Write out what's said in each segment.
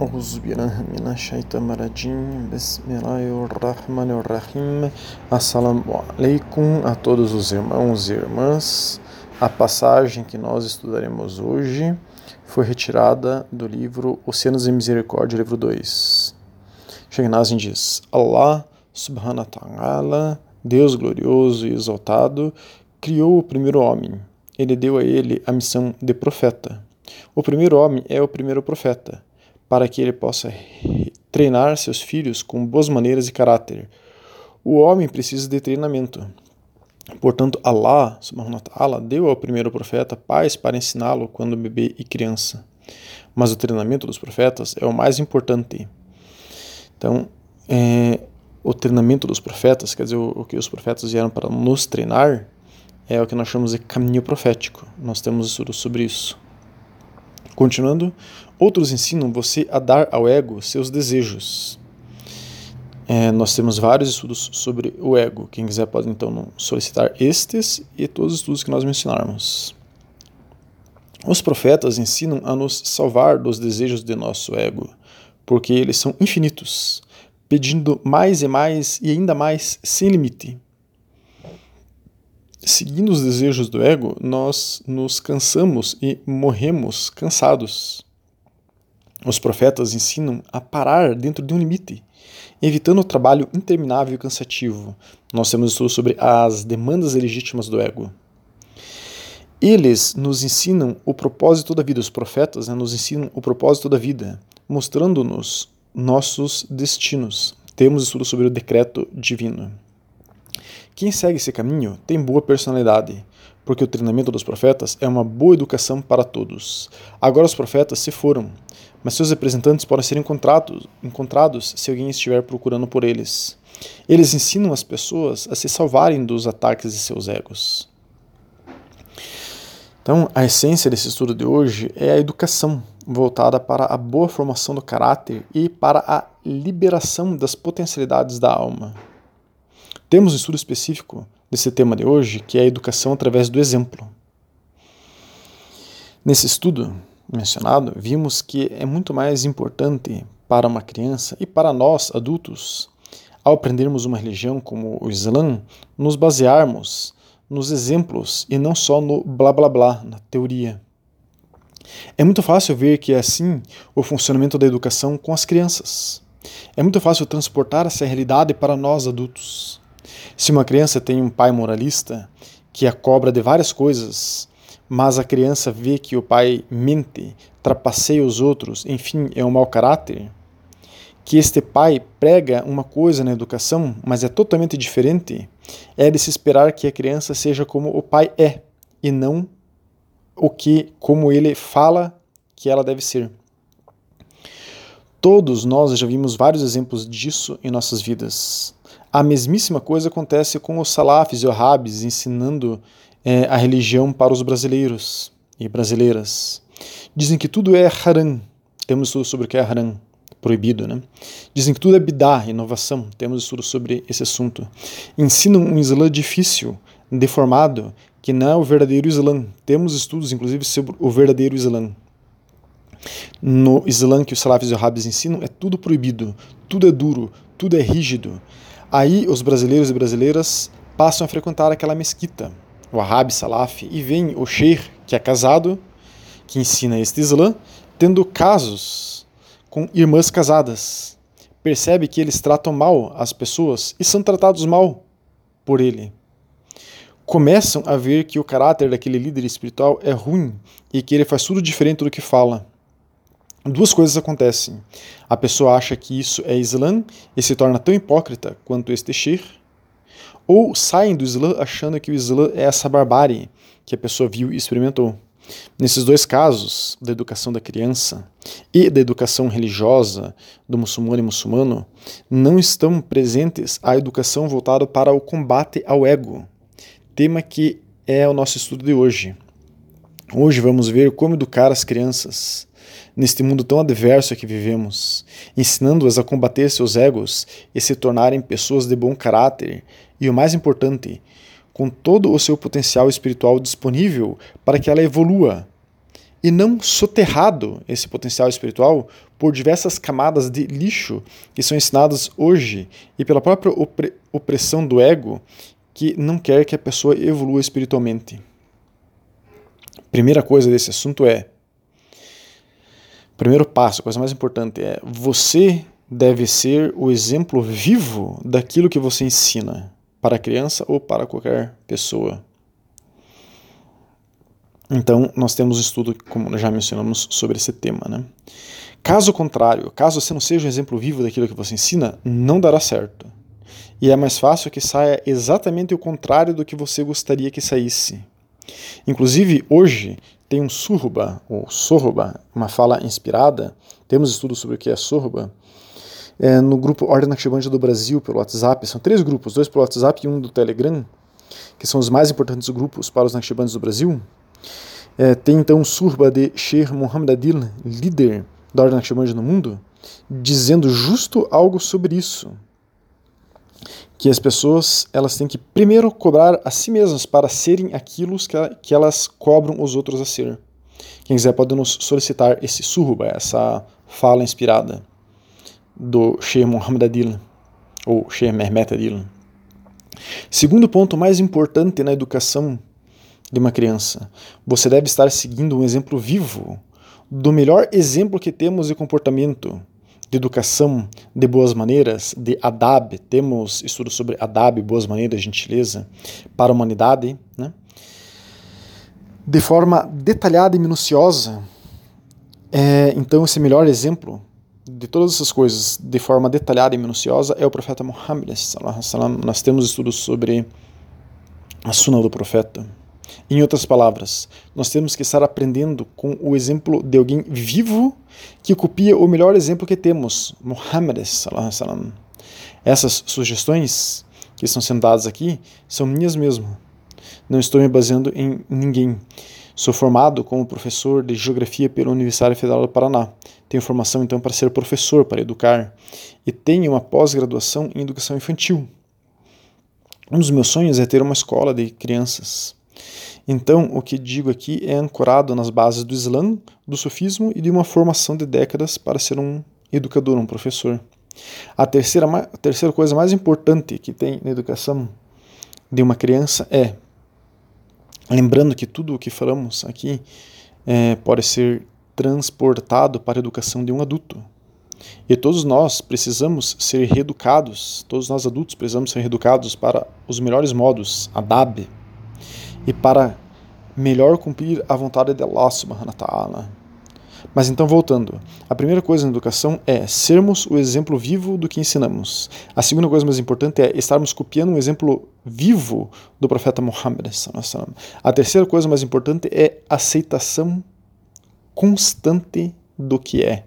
أعوذ بالله من الشيطان الرجيم بسم الله الرحمن الرحيم Assalamu alaikum a todos os irmãos e irmãs A passagem que nós estudaremos hoje foi retirada do livro Oceanos de Misericórdia, livro 2 Shegnazin diz Allah subhanahu wa ta'ala Deus glorioso e exaltado criou o primeiro homem Ele deu a ele a missão de profeta o primeiro homem é o primeiro profeta para que ele possa treinar seus filhos com boas maneiras e caráter. O homem precisa de treinamento. Portanto, Allah subhanahu wa ta'ala deu ao primeiro profeta paz para ensiná-lo quando bebê e criança. Mas o treinamento dos profetas é o mais importante. Então, é, o treinamento dos profetas, quer dizer, o, o que os profetas vieram para nos treinar, é o que nós chamamos de caminho profético. Nós temos estudos sobre isso. Continuando, outros ensinam você a dar ao ego seus desejos. É, nós temos vários estudos sobre o ego. Quem quiser pode então solicitar estes e todos os estudos que nós mencionarmos. Os profetas ensinam a nos salvar dos desejos de nosso ego, porque eles são infinitos, pedindo mais e mais e ainda mais sem limite seguindo os desejos do ego, nós nos cansamos e morremos cansados. Os profetas ensinam a parar dentro de um limite, evitando o trabalho interminável e cansativo. Nós temos estudo sobre as demandas legítimas do ego. Eles nos ensinam o propósito da vida, os profetas né, nos ensinam o propósito da vida, mostrando-nos nossos destinos. Temos estudo sobre o decreto divino. Quem segue esse caminho tem boa personalidade, porque o treinamento dos profetas é uma boa educação para todos. Agora os profetas se foram, mas seus representantes podem ser encontrados, encontrados se alguém estiver procurando por eles. Eles ensinam as pessoas a se salvarem dos ataques de seus egos. Então, a essência desse estudo de hoje é a educação voltada para a boa formação do caráter e para a liberação das potencialidades da alma. Temos um estudo específico desse tema de hoje, que é a educação através do exemplo. Nesse estudo mencionado, vimos que é muito mais importante para uma criança e para nós, adultos, ao aprendermos uma religião como o Islã, nos basearmos nos exemplos e não só no blá blá blá, na teoria. É muito fácil ver que é assim o funcionamento da educação com as crianças. É muito fácil transportar essa realidade para nós adultos. Se uma criança tem um pai moralista que a cobra de várias coisas, mas a criança vê que o pai mente, trapaceia os outros, enfim, é um mau caráter, que este pai prega uma coisa na educação, mas é totalmente diferente, é de se esperar que a criança seja como o pai é e não o que como ele fala que ela deve ser. Todos nós já vimos vários exemplos disso em nossas vidas. A mesmíssima coisa acontece com os salafis e wahhabis ensinando é, a religião para os brasileiros e brasileiras. Dizem que tudo é haram. Temos estudo sobre o que é haram, proibido, né? Dizem que tudo é bidá, inovação. Temos estudo sobre esse assunto. Ensinam um Islã difícil, deformado, que não é o verdadeiro Islã. Temos estudos, inclusive, sobre o verdadeiro Islã. No Islã que os salafis e wahhabis ensinam, é tudo proibido, tudo é duro, tudo é rígido. Aí os brasileiros e brasileiras passam a frequentar aquela mesquita, o Ahab Salaf, e vem o Sheikh, que é casado, que ensina este Islã, tendo casos com irmãs casadas. Percebe que eles tratam mal as pessoas e são tratados mal por ele. Começam a ver que o caráter daquele líder espiritual é ruim e que ele faz tudo diferente do que fala duas coisas acontecem. A pessoa acha que isso é Islã e se torna tão hipócrita quanto este Sheikh, ou saem do Islã achando que o Islã é essa barbárie que a pessoa viu e experimentou. Nesses dois casos, da educação da criança e da educação religiosa do muçulmano e muçulmano, não estão presentes a educação voltada para o combate ao ego, tema que é o nosso estudo de hoje. Hoje vamos ver como educar as crianças neste mundo tão adverso que vivemos, ensinando-as a combater seus egos e se tornarem pessoas de bom caráter e, o mais importante, com todo o seu potencial espiritual disponível para que ela evolua. e não soterrado esse potencial espiritual por diversas camadas de lixo que são ensinadas hoje e pela própria opressão do ego que não quer que a pessoa evolua espiritualmente. Primeira coisa desse assunto é primeiro passo, a coisa mais importante é você deve ser o exemplo vivo daquilo que você ensina para a criança ou para qualquer pessoa. Então, nós temos estudo, como já mencionamos, sobre esse tema. Né? Caso contrário, caso você não seja um exemplo vivo daquilo que você ensina, não dará certo. E é mais fácil que saia exatamente o contrário do que você gostaria que saísse. Inclusive, hoje, tem um surba, ou sorba, uma fala inspirada, temos estudos sobre o que é sorba, é, no grupo Ordem Naqshbandita do Brasil, pelo WhatsApp, são três grupos, dois pelo WhatsApp e um do Telegram, que são os mais importantes grupos para os Naqshbandis do Brasil, é, tem então um surba de Sheikh Muhammad Adil, líder da Ordem Naqshbandita no mundo, dizendo justo algo sobre isso. Que as pessoas elas têm que primeiro cobrar a si mesmas para serem aquilo que elas cobram os outros a ser. Quem quiser pode nos solicitar esse surba, essa fala inspirada do Sheikh Muhammad Adil, ou Sheikh Mehmet Adil. Segundo ponto mais importante na educação de uma criança. Você deve estar seguindo um exemplo vivo do melhor exemplo que temos de comportamento, de educação, de boas maneiras, de adab. Temos estudos sobre adab, boas maneiras, gentileza para a humanidade, né? de forma detalhada e minuciosa. É, então, esse melhor exemplo de todas essas coisas, de forma detalhada e minuciosa, é o profeta Muhammad. Nós temos estudos sobre a suna do profeta. Em outras palavras, nós temos que estar aprendendo com o exemplo de alguém vivo que copia o melhor exemplo que temos, Muhammad. Essas sugestões que estão sendo dadas aqui são minhas mesmo. Não estou me baseando em ninguém. Sou formado como professor de Geografia pela Universidade Federal do Paraná. Tenho formação então para ser professor, para educar. E tenho uma pós-graduação em Educação Infantil. Um dos meus sonhos é ter uma escola de crianças. Então, o que digo aqui é ancorado nas bases do Islã, do sufismo e de uma formação de décadas para ser um educador, um professor. A terceira, a terceira coisa mais importante que tem na educação de uma criança é, lembrando que tudo o que falamos aqui é, pode ser transportado para a educação de um adulto. E todos nós precisamos ser reeducados, todos nós adultos precisamos ser reeducados para os melhores modos, adab, e para melhor cumprir a vontade de Allah subhanahu wa. Mas então, voltando, a primeira coisa na educação é sermos o exemplo vivo do que ensinamos. A segunda coisa mais importante é estarmos copiando um exemplo vivo do profeta Muhammad. A terceira coisa mais importante é aceitação constante do que é.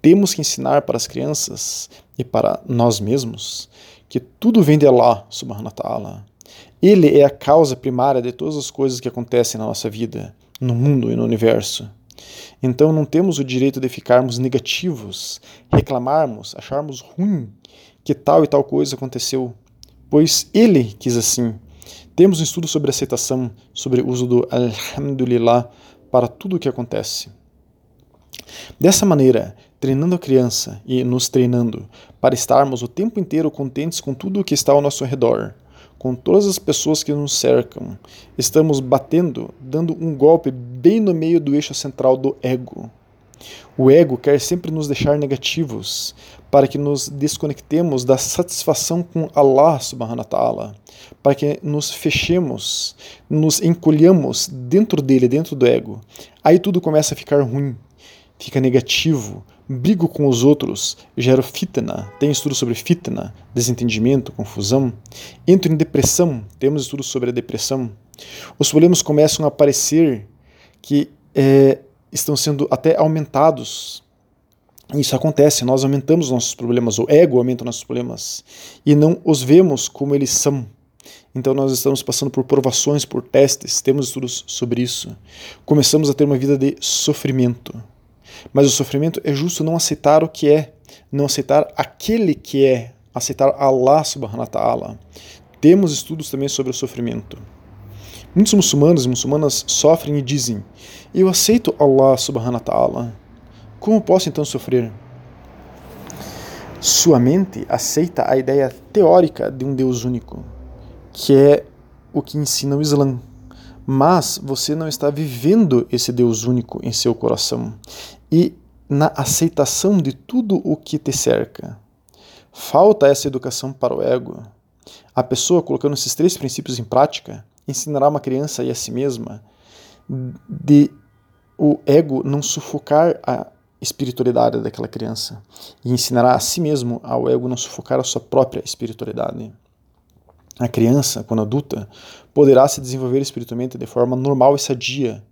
Temos que ensinar para as crianças e para nós mesmos que tudo vem de Allah subhanahu wa ta'ala ele é a causa primária de todas as coisas que acontecem na nossa vida, no mundo e no universo. Então não temos o direito de ficarmos negativos, reclamarmos, acharmos ruim que tal e tal coisa aconteceu, pois ele quis assim. Temos um estudo sobre aceitação, sobre o uso do Alhamdulillah para tudo o que acontece. Dessa maneira, treinando a criança e nos treinando para estarmos o tempo inteiro contentes com tudo o que está ao nosso redor, com todas as pessoas que nos cercam. Estamos batendo, dando um golpe bem no meio do eixo central do ego. O ego quer sempre nos deixar negativos, para que nos desconectemos da satisfação com Allah subhanahu wa ta'ala, para que nos fechemos, nos encolhamos dentro dele, dentro do ego. Aí tudo começa a ficar ruim, fica negativo, brigo com os outros, gero fitna, tem estudos sobre fitna, desentendimento, confusão, entro em depressão, temos estudos sobre a depressão. Os problemas começam a aparecer que é, estão sendo até aumentados. Isso acontece, nós aumentamos nossos problemas, o ego aumenta nossos problemas e não os vemos como eles são. Então nós estamos passando por provações, por testes, temos estudos sobre isso. Começamos a ter uma vida de sofrimento. Mas o sofrimento é justo não aceitar o que é, não aceitar aquele que é, aceitar Allah subhanahu wa ta'ala. Temos estudos também sobre o sofrimento. Muitos muçulmanos e muçulmanas sofrem e dizem: Eu aceito Allah subhanahu wa ta'ala. Como posso então sofrer? Sua mente aceita a ideia teórica de um Deus único, que é o que ensina o Islã. Mas você não está vivendo esse Deus único em seu coração e na aceitação de tudo o que te cerca. Falta essa educação para o ego. A pessoa, colocando esses três princípios em prática, ensinará uma criança e a si mesma de o ego não sufocar a espiritualidade daquela criança e ensinará a si mesmo ao ego não sufocar a sua própria espiritualidade. A criança, quando adulta, poderá se desenvolver espiritualmente de forma normal e sadia,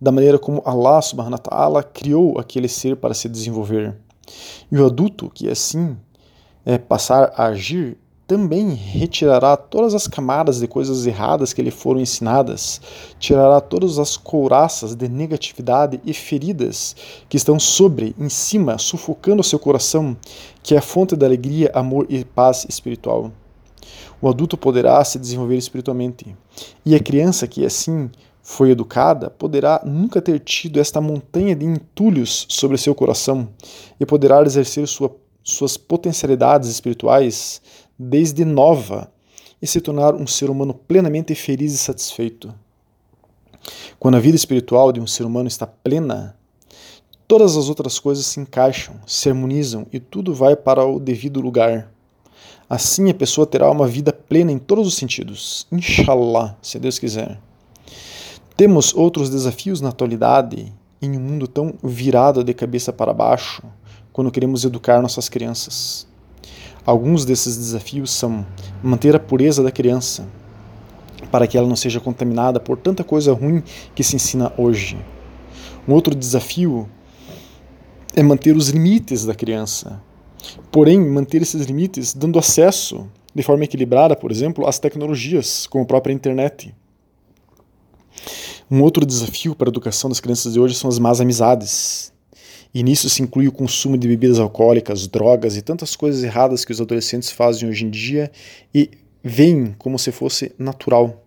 da maneira como Allah subhanahu wa ta'ala criou aquele ser para se desenvolver. E o adulto que assim é, passar a agir também retirará todas as camadas de coisas erradas que lhe foram ensinadas, tirará todas as couraças de negatividade e feridas que estão sobre, em cima, sufocando seu coração, que é a fonte da alegria, amor e paz espiritual. O adulto poderá se desenvolver espiritualmente, e a criança que assim foi educada poderá nunca ter tido esta montanha de entulhos sobre seu coração e poderá exercer sua, suas potencialidades espirituais desde nova e se tornar um ser humano plenamente feliz e satisfeito. Quando a vida espiritual de um ser humano está plena, todas as outras coisas se encaixam, se harmonizam e tudo vai para o devido lugar. Assim a pessoa terá uma vida plena em todos os sentidos. Inshallah, se Deus quiser. Temos outros desafios na atualidade, em um mundo tão virado de cabeça para baixo, quando queremos educar nossas crianças. Alguns desses desafios são manter a pureza da criança, para que ela não seja contaminada por tanta coisa ruim que se ensina hoje. Um outro desafio é manter os limites da criança. Porém, manter esses limites dando acesso de forma equilibrada, por exemplo, às tecnologias, como a própria internet. Um outro desafio para a educação das crianças de hoje são as más amizades. E nisso se inclui o consumo de bebidas alcoólicas, drogas e tantas coisas erradas que os adolescentes fazem hoje em dia e veem como se fosse natural.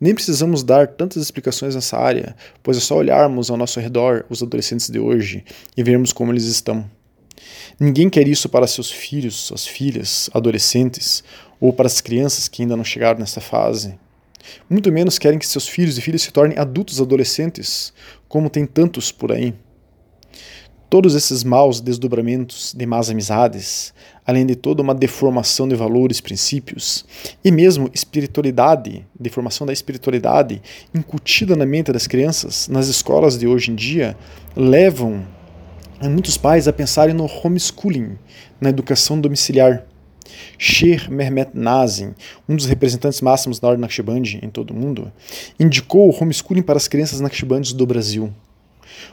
Nem precisamos dar tantas explicações nessa área, pois é só olharmos ao nosso redor os adolescentes de hoje e vermos como eles estão. Ninguém quer isso para seus filhos, suas filhas, adolescentes ou para as crianças que ainda não chegaram nessa fase. Muito menos querem que seus filhos e filhas se tornem adultos adolescentes, como tem tantos por aí. Todos esses maus desdobramentos de más amizades, além de toda uma deformação de valores, princípios e mesmo espiritualidade, deformação da espiritualidade incutida na mente das crianças nas escolas de hoje em dia, levam muitos pais a pensarem no homeschooling, na educação domiciliar. Sheikh Mehmet Nazim, um dos representantes máximos da Ordem Naqshbandi em todo o mundo, indicou o homeschooling para as crianças Naqshbandis do Brasil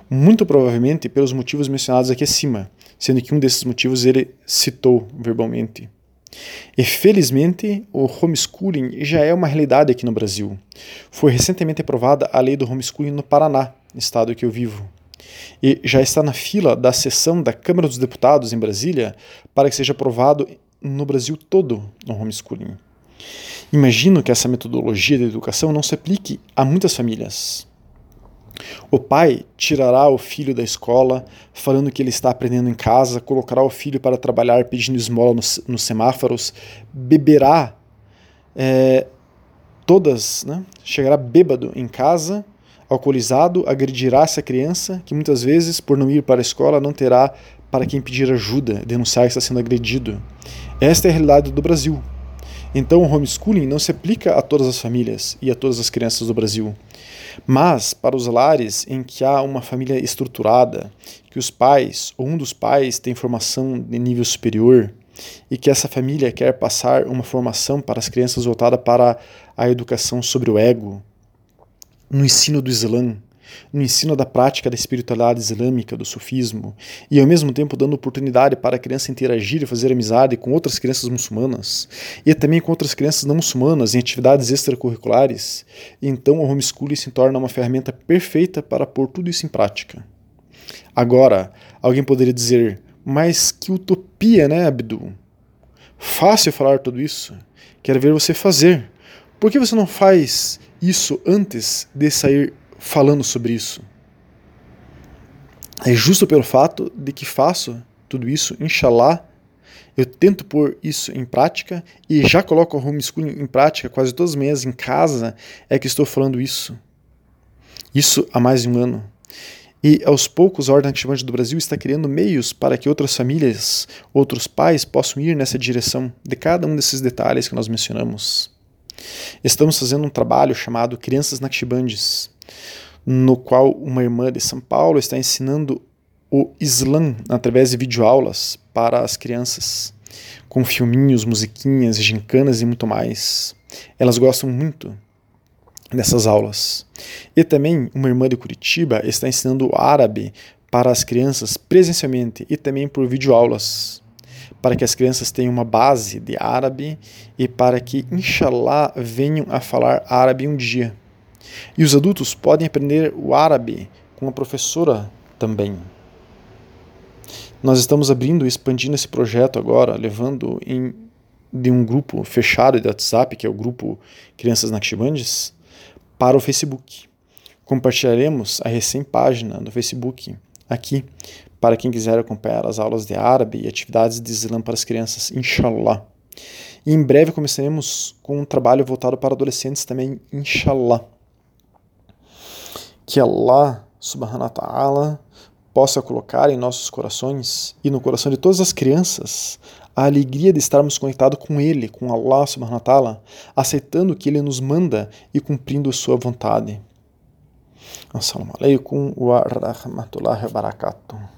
muito provavelmente pelos motivos mencionados aqui acima, sendo que um desses motivos ele citou verbalmente. E felizmente, o homeschooling já é uma realidade aqui no Brasil. Foi recentemente aprovada a lei do homeschooling no Paraná, estado que eu vivo. E já está na fila da sessão da Câmara dos Deputados em Brasília para que seja aprovado no Brasil todo o homeschooling. Imagino que essa metodologia de educação não se aplique a muitas famílias. O pai tirará o filho da escola, falando que ele está aprendendo em casa, colocará o filho para trabalhar pedindo esmola nos, nos semáforos, beberá é, todas, né? chegará bêbado em casa, alcoolizado, agredirá essa criança, que muitas vezes, por não ir para a escola, não terá para quem pedir ajuda, denunciar que está sendo agredido. Esta é a realidade do Brasil. Então, o homeschooling não se aplica a todas as famílias e a todas as crianças do Brasil. Mas, para os lares em que há uma família estruturada, que os pais ou um dos pais tem formação de nível superior e que essa família quer passar uma formação para as crianças voltada para a educação sobre o ego, no ensino do Islã, no ensino da prática da espiritualidade islâmica, do sufismo, e ao mesmo tempo dando oportunidade para a criança interagir e fazer amizade com outras crianças muçulmanas, e também com outras crianças não muçulmanas em atividades extracurriculares, então o homeschooling se torna uma ferramenta perfeita para pôr tudo isso em prática. Agora, alguém poderia dizer, mas que utopia, né, Abdul? Fácil falar tudo isso. Quero ver você fazer. Por que você não faz isso antes de sair falando sobre isso? É justo pelo fato de que faço tudo isso, inshallah, eu tento pôr isso em prática e já coloco o homeschooling em prática quase todas as manhãs em casa, é que estou falando isso. Isso há mais de um ano. E aos poucos a Ordem Ativante do Brasil está criando meios para que outras famílias, outros pais possam ir nessa direção de cada um desses detalhes que nós mencionamos. Estamos fazendo um trabalho chamado Crianças Naqshbandis, no qual uma irmã de São Paulo está ensinando o Islã através de videoaulas para as crianças, com filminhos, musiquinhas, gincanas e muito mais. Elas gostam muito dessas aulas. E também uma irmã de Curitiba está ensinando árabe para as crianças presencialmente e também por videoaulas, para que as crianças tenham uma base de árabe e para que, inshallah, venham a falar árabe um dia. E os adultos podem aprender o árabe com a professora também. Nós estamos abrindo e expandindo esse projeto agora, levando em de um grupo fechado de WhatsApp, que é o grupo Crianças Naqshbandis, para o Facebook. Compartilharemos a recém-página do Facebook aqui, para quem quiser acompanhar as aulas de árabe e atividades de Islã para as crianças, inshallah. E em breve começaremos com um trabalho voltado para adolescentes também, inshallah. Que Allah subhanahu wa ta'ala possa colocar em nossos corações e no coração de todas as crianças a alegria de estarmos conectados com Ele, com Allah subhanahu wa ta'ala, aceitando o que Ele nos manda e cumprindo Sua vontade. Assalamu alaikum wa rahmatullahi wa barakatuh.